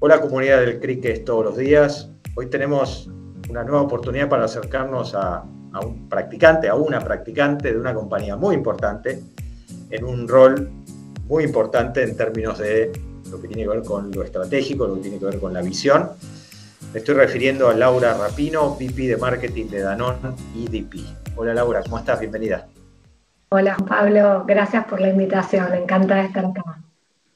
Hola comunidad del Cricket todos los días. Hoy tenemos una nueva oportunidad para acercarnos a, un practicante, a una practicante de una compañía muy importante, en un rol muy importante en términos de lo que tiene que ver con lo estratégico, lo que tiene que ver con la visión. Me estoy refiriendo a Laura Rapino, VP de Marketing de Danone EDP. Hola Laura, ¿cómo estás? Bienvenida. Hola Pablo, gracias por la invitación, encantada de estar acá.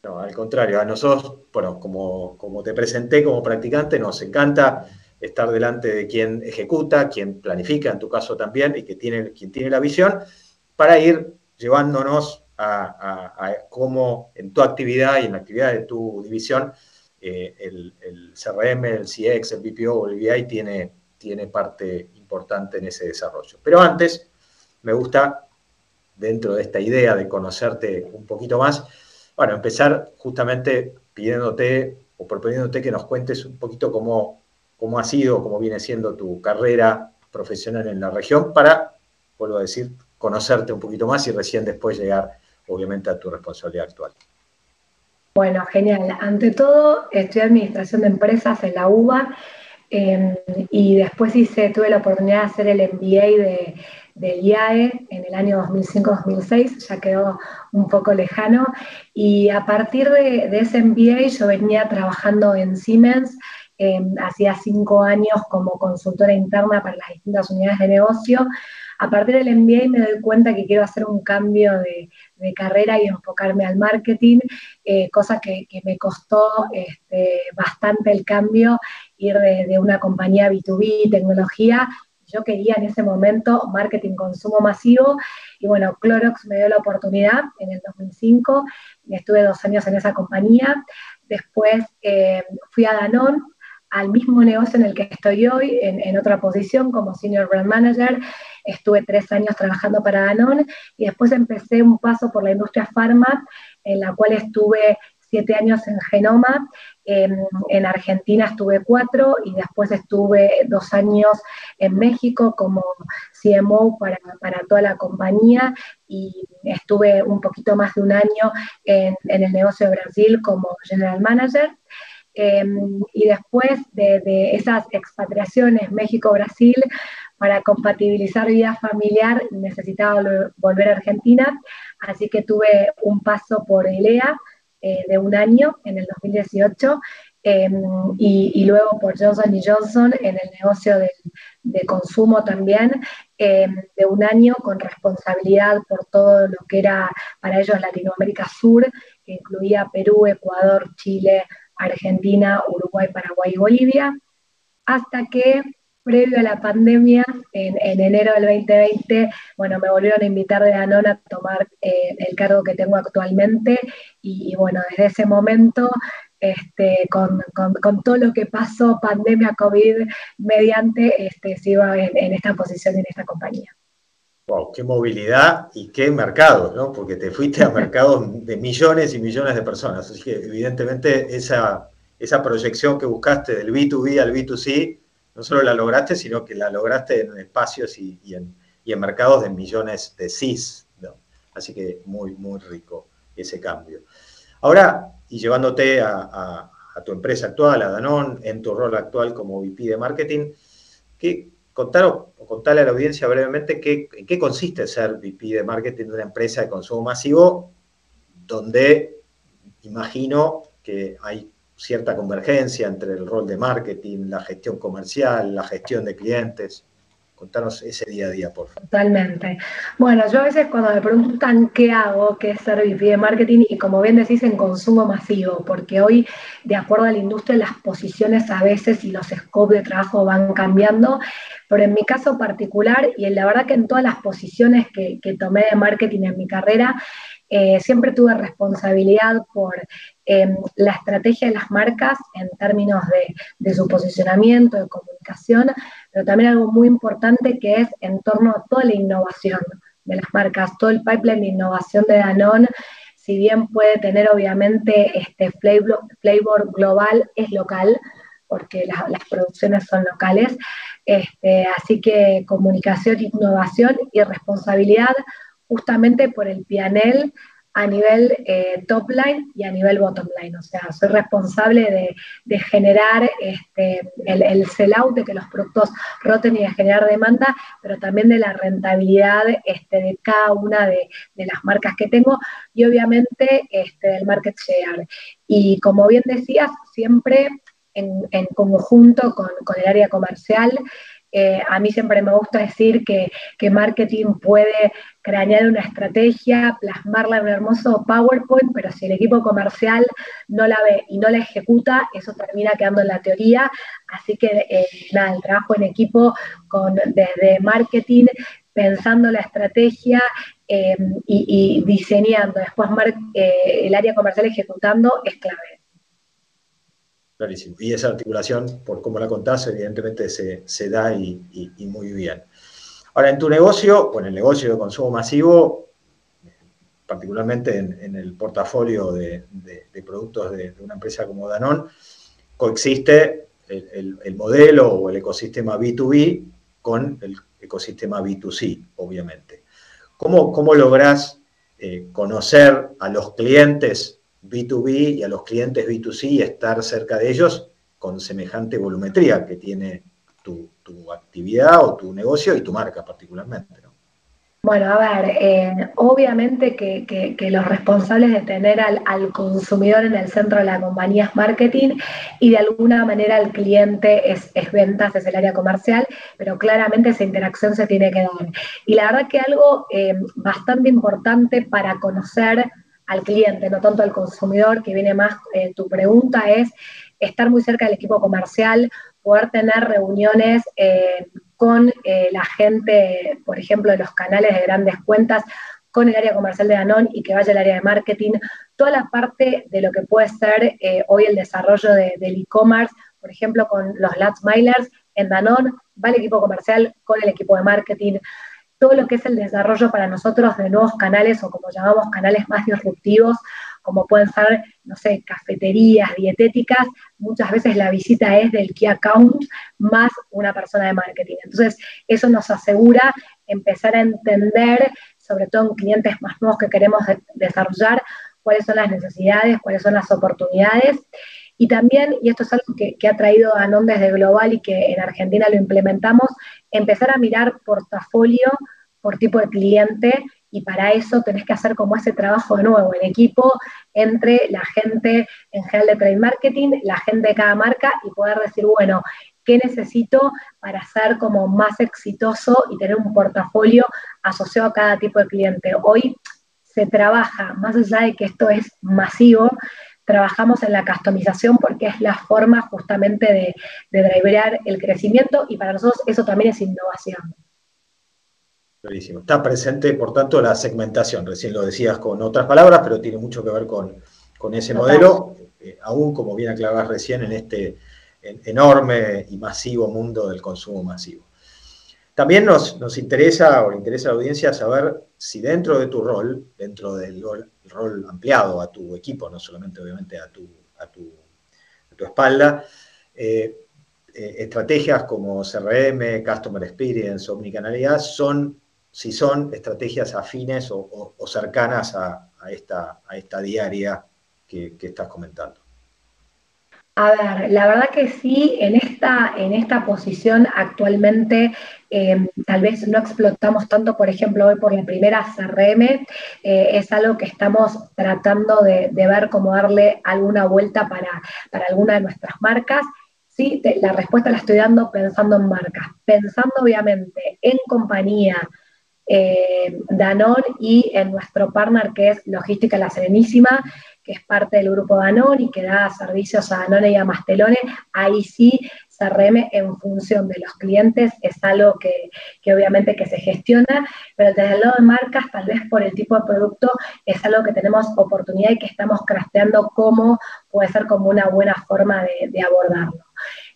No, al contrario, a nosotros, bueno, como, como te presenté como practicante, nos encanta estar delante de quien ejecuta, quien planifica, en tu caso también, y que tiene, quien tiene la visión, para ir llevándonos a, cómo en tu actividad y en la actividad de tu división, eh, el, CRM, el CX, el BPO o el VI tiene, tiene parte importante en ese desarrollo. Pero antes, me gusta, dentro de esta idea de conocerte un poquito más, bueno, empezar justamente pidiéndote o proponiéndote que nos cuentes un poquito cómo, cómo ha sido, cómo viene siendo tu carrera profesional en la región para, vuelvo a decir, conocerte un poquito más y recién después llegar, obviamente, a tu responsabilidad actual. Bueno, genial. Ante todo, estudié Administración de Empresas en la UBA em, y después hice, tuve la oportunidad de hacer el MBA de del IAE en el año 2005-2006, ya quedó un poco lejano, y a partir de, ese MBA yo venía trabajando en Siemens, em, hacía cinco años como consultora interna para las distintas unidades de negocio. A partir del MBA me doy cuenta que quiero hacer un cambio de, carrera y enfocarme al marketing, eh, cosa que, me costó este, bastante el cambio, ir de, de una compañía B2B, tecnología, yo quería en ese momento marketing consumo masivo y bueno, Clorox me dio la oportunidad en el 2005, estuve dos años en esa compañía, después eh, fui a Danone, al mismo negocio en el que estoy hoy, en, otra posición como Senior Brand Manager. Estuve tres años trabajando para Danone y después empecé un paso por la industria pharma, en la cual estuve siete años en Genoma, en Argentina estuve cuatro y después estuve dos años en México como CMO para, toda la compañía y estuve un poquito más de un año en, el negocio de Brasil como General Manager. Em, y después de, de esas expatriaciones México-Brasil, para compatibilizar vida familiar necesitaba volver a Argentina, así que tuve un paso por ELEA, eh, de un año en el 2018 em, y, luego por Johnson Johnson en el negocio de, consumo también em, de un año con responsabilidad por todo lo que era para ellos Latinoamérica Sur, que incluía Perú, Ecuador, Chile, Argentina, Uruguay, Paraguay y Bolivia, hasta que previo a la pandemia, en, enero del 2020, bueno, me volvieron a invitar de Danone a tomar eh, el cargo que tengo actualmente y, bueno, desde ese momento, este, con, todo lo que pasó, pandemia, COVID, mediante, este, sigo en, esta posición, en esta compañía. Wow, qué movilidad y qué mercado, ¿no? Porque te fuiste a mercados de millones y millones de personas. Así que evidentemente esa, esa proyección que buscaste del B2B al B2C no solo la lograste, sino que la lograste en espacios y, en, mercados de millones de CIS. Así que muy, muy rico ese cambio. Ahora, y llevándote a, tu empresa actual, a Danone, en tu rol actual como VP de marketing, ¿qué, contar o contarle a la audiencia brevemente en qué consiste ser VP de marketing de una empresa de consumo masivo, donde imagino que hay cierta convergencia entre el rol de marketing, la gestión comercial, la gestión de clientes. Contanos ese día a día, por favor. Totalmente. Bueno, yo a veces cuando me preguntan qué hago, qué es de marketing, y como bien decís, en consumo masivo, porque hoy, de acuerdo a la industria, las posiciones a veces y los scopes de trabajo van cambiando, pero en mi caso particular, y en la verdad que en todas las posiciones que tomé de marketing en mi carrera, eh, siempre tuve responsabilidad por em, la estrategia de las marcas en términos de, su posicionamiento, de comunicación, pero también algo muy importante que es en torno a toda la innovación de las marcas, todo el pipeline de innovación de Danone, si bien puede tener obviamente este flavor, global, es local, porque las producciones son locales. Este, así que comunicación, innovación y responsabilidad justamente por el pianel a nivel eh, top line y a nivel bottom line. O sea, soy responsable de, generar este, el, el sell-out, de que los productos roten y de generar demanda, pero también de la rentabilidad este, de cada una de, las marcas que tengo y obviamente este, del market share. Y como bien decías, siempre en, conjunto con, con el área comercial, eh, a mí siempre me gusta decir que, marketing puede cranear una estrategia, plasmarla en un hermoso PowerPoint, pero si el equipo comercial no la ve y no la ejecuta, eso termina quedando en la teoría. Así que eh, nada, el trabajo en equipo con, desde marketing, pensando la estrategia eh, y, diseñando después el área comercial ejecutando es clave. Clarísimo. Y esa articulación, por cómo la contás, evidentemente se, da y, muy bien. Ahora, en tu negocio, bueno, el negocio de consumo masivo, particularmente en, el portafolio de, productos de, una empresa como Danone, coexiste el, modelo o el ecosistema B2B con el ecosistema B2C, obviamente. ¿Cómo, cómo lográs eh, conocer a los clientes B2B y a los clientes B2C y estar cerca de ellos con semejante volumetría que tiene tu, actividad o tu negocio y tu marca particularmente. Bueno, a ver, obviamente que, los responsables de tener al, consumidor en el centro de la compañía es marketing y de alguna manera el cliente es, ventas, es el área comercial, pero claramente esa interacción se tiene que dar. Y la verdad que algo eh, bastante importante para conocer al cliente, no tanto al consumidor, que viene más, eh, tu pregunta es estar muy cerca del equipo comercial, poder tener reuniones eh, con eh, la gente, por ejemplo, de los canales de grandes cuentas, con el área comercial de Danone y que vaya al área de marketing, toda la parte de lo que puede ser hoy el desarrollo del e-commerce, por ejemplo, con los Last Milers en Danone, va el equipo comercial con el equipo de marketing, todo lo que es el desarrollo para nosotros de nuevos canales o como llamamos canales más disruptivos, como pueden ser, no sé, cafeterías, dietéticas, muchas veces la visita es del key account más una persona de marketing. Entonces, eso nos asegura empezar a entender, sobre todo en clientes más nuevos que queremos desarrollar, cuáles son las necesidades, cuáles son las oportunidades. Y también, y esto es algo que, ha traído Anon desde Global y que en Argentina lo implementamos, empezar a mirar portafolio por tipo de cliente y para eso tenés que hacer como ese trabajo de nuevo en equipo entre la gente en general de trade marketing, la gente de cada marca y poder decir, bueno, ¿qué necesito para ser como más exitoso y tener un portafolio asociado a cada tipo de cliente? Hoy se trabaja, más allá de que esto es masivo, trabajamos en la customización porque es la forma justamente de, de drivear el crecimiento y para nosotros eso también es innovación. Clarísimo. Está presente, por tanto, la segmentación. Recién lo decías con otras palabras, pero tiene mucho que ver con, ese modelo, eh, aún como bien aclarabas recién, en este enorme y masivo mundo del consumo masivo. También nos, nos, interesa o interesa a la audiencia saber si dentro de tu rol, dentro del rol, ampliado a tu equipo, no solamente obviamente a tu, a tu, espalda, eh, eh, estrategias como CRM, Customer Experience, Omnicanalidad, son si son estrategias afines o, cercanas a, esta, a, esta, diaria que, estás comentando. A ver, la verdad que sí, en esta, en esta posición actualmente eh, tal vez no explotamos tanto, por ejemplo, hoy por la primera CRM, eh, es algo que estamos tratando de, ver cómo darle alguna vuelta para, para alguna de nuestras marcas. Sí, la respuesta la estoy dando pensando en marcas, pensando obviamente en compañía, eh, y en nuestro partner que es Logística La Serenísima, que es parte del grupo Danone y que da servicios a Danone y a Mastelone, ahí sí CRM en función de los clientes es algo que, obviamente que se gestiona, pero desde el lado de marcas, tal vez por el tipo de producto, es algo que tenemos oportunidad y que estamos crafteando cómo puede ser como una buena forma de abordarlo.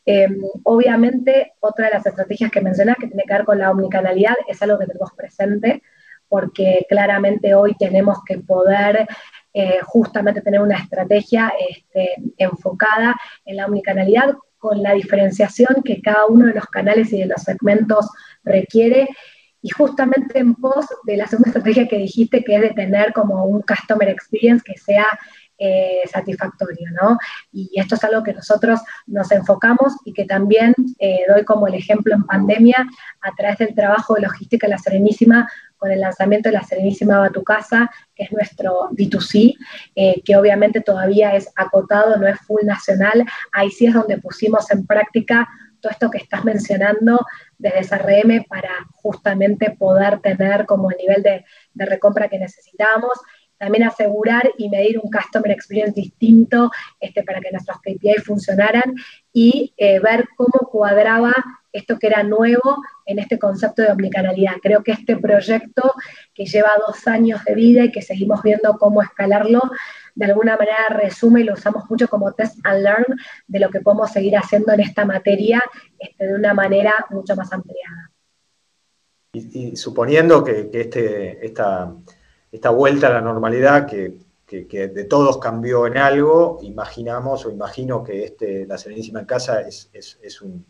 Em, obviamente, otra de las estrategias que mencionas que tiene que ver con la omnicanalidad es algo que tenemos presente, porque claramente hoy tenemos que poder eh, justamente tener una estrategia este, enfocada en la omnicanalidad con la diferenciación que cada uno de los canales y de los segmentos requiere. Y justamente en pos de la segunda estrategia que dijiste, que es de tener como un customer experience que sea eh, satisfactorio, ¿no? Y esto es algo que nosotros nos enfocamos y que también eh, doy como el ejemplo en pandemia a través del trabajo de logística de la Serenísima con el lanzamiento de la Serenísima va a tu casa, que es nuestro B2C, eh, que obviamente todavía es acotado, no es full nacional. Ahí sí es donde pusimos en práctica todo esto que estás mencionando desde SRM para justamente poder tener como el nivel de, de recompra que necesitamos también asegurar y medir un customer experience distinto este, para que nuestros KPI funcionaran y eh, ver cómo cuadraba esto que era nuevo en este concepto de omnicanalidad. Creo que este proyecto que lleva dos años de vida y que seguimos viendo cómo escalarlo, de alguna manera resume y lo usamos mucho como test and learn de lo que podemos seguir haciendo en esta materia este, de una manera mucho más ampliada. Y, suponiendo que, que este, esta esta vuelta a la normalidad que, de todos cambió en algo, imaginamos o imagino que este, la Serenísima en Casa es, un,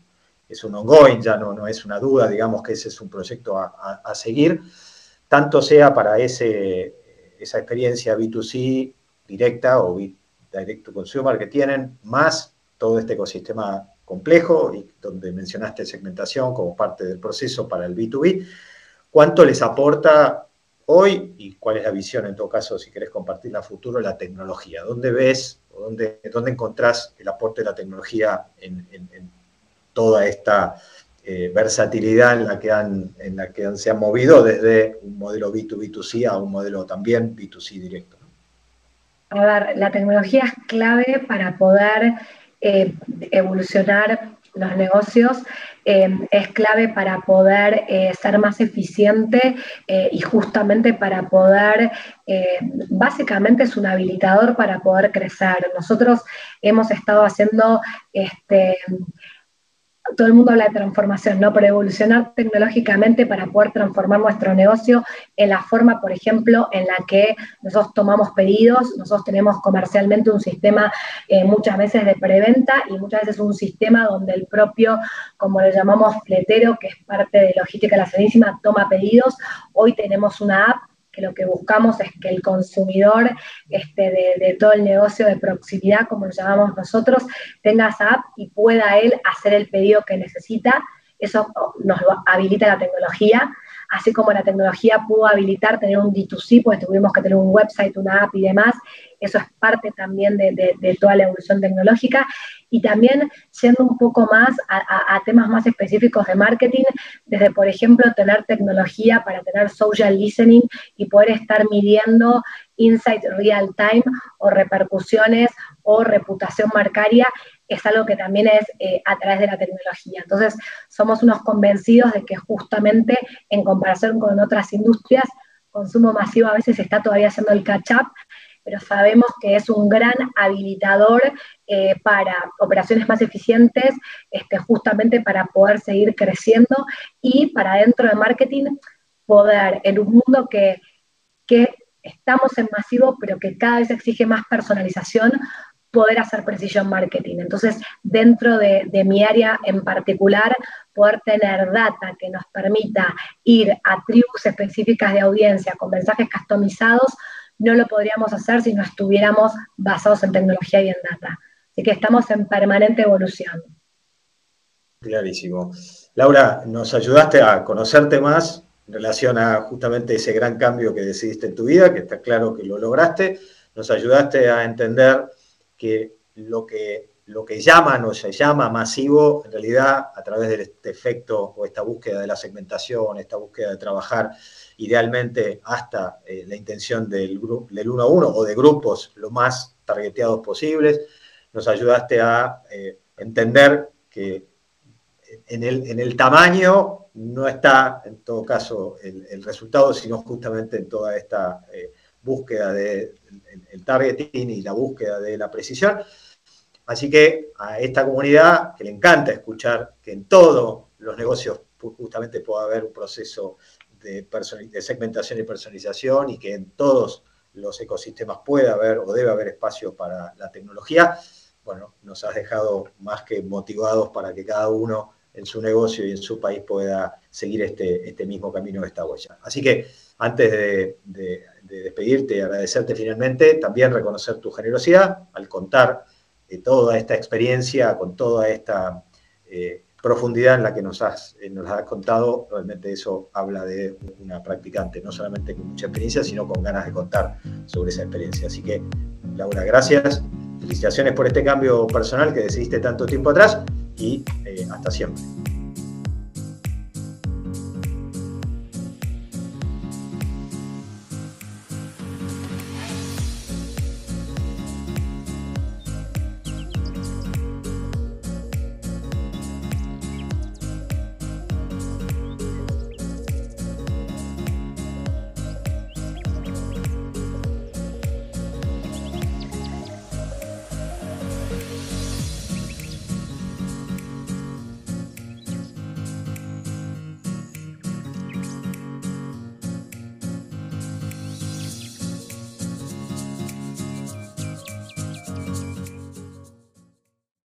es un ongoing, ya no, no es una duda, digamos que ese es un proyecto a, seguir, tanto sea para ese, esa experiencia B2C directa o direct to consumer que tienen, más todo este ecosistema complejo y donde mencionaste segmentación como parte del proceso para el B2B, cuánto les aporta hoy y cuál es la visión, en todo caso, si querés compartirla a futuro, la tecnología. ¿Dónde ves o dónde, dónde encontrás el aporte de la tecnología en, toda esta eh, versatilidad en la, que han, en la que se han movido desde un modelo B2B2C a un modelo también B2C directo? A ver, la tecnología es clave para poder eh, evolucionar los negocios em, es clave para poder eh, ser más eficiente eh, y justamente para poder, eh, básicamente es un habilitador para poder crecer. Nosotros hemos estado haciendo este, todo el mundo habla de transformación, ¿no? Pero evolucionar tecnológicamente para poder transformar nuestro negocio en la forma, por ejemplo, en la que nosotros tomamos pedidos, nosotros tenemos comercialmente un sistema eh, muchas veces de preventa y muchas veces un sistema donde el propio, como le llamamos fletero, que es parte de logística la Serenísima, toma pedidos. Hoy tenemos una app que lo que buscamos es que el consumidor este, de, todo el negocio de proximidad, como lo llamamos nosotros, tenga esa app y pueda él hacer el pedido que necesita. Eso nos lo habilita la tecnología, así como la tecnología pudo habilitar tener un D2C, pues tuvimos que tener un website, una app y demás. Eso es parte también de toda la evolución tecnológica y también siendo un poco más a, temas más específicos de marketing, desde, por ejemplo, tener tecnología para tener social listening y poder estar midiendo insight real time o repercusiones o reputación marcaria, es algo que también es eh, a través de la tecnología. Entonces, somos unos convencidos de que justamente en comparación con otras industrias, consumo masivo a veces está todavía haciendo el catch-up pero sabemos que es un gran habilitador eh, para operaciones más eficientes, este, justamente para poder seguir creciendo y para dentro de marketing poder, en un mundo que, estamos en masivo, pero que cada vez exige más personalización, poder hacer precision marketing. Entonces, dentro de, de, mi área en particular, poder tener data que nos permita ir a tribus específicas de audiencia con mensajes customizados, no lo podríamos hacer si no estuviéramos basados en tecnología y en data. Así que estamos en permanente evolución. Clarísimo. Laura, nos ayudaste a conocerte más en relación a justamente ese gran cambio que decidiste en tu vida, que está claro que lo lograste. Nos ayudaste a entender que lo que, lo que llaman o se llama masivo, en realidad, a través de este efecto o esta búsqueda de la segmentación, esta búsqueda de trabajar idealmente hasta eh, la intención del, del uno a uno o de grupos lo más targeteados posibles. Nos ayudaste a eh, entender que en el, en el, tamaño no está, en todo caso, el, resultado, sino justamente en toda esta eh, búsqueda del de, targeting y la búsqueda de la precisión. Así que a esta comunidad que le encanta escuchar que en todos los negocios justamente pueda haber un proceso de, segmentación y personalización y que en todos los ecosistemas pueda haber o debe haber espacio para la tecnología, bueno, nos has dejado más que motivados para que cada uno en su negocio y en su país pueda seguir este, este mismo camino, esta huella. Así que antes de, despedirte y agradecerte finalmente, también reconocer tu generosidad al contar eh, toda esta experiencia, con toda esta eh, profundidad en la que nos has, eh, nos has contado, realmente eso habla de una practicante, no solamente con mucha experiencia, sino con ganas de contar sobre esa experiencia. Así que, Laura, gracias. Felicitaciones por este cambio personal que decidiste tanto tiempo atrás y hasta siempre.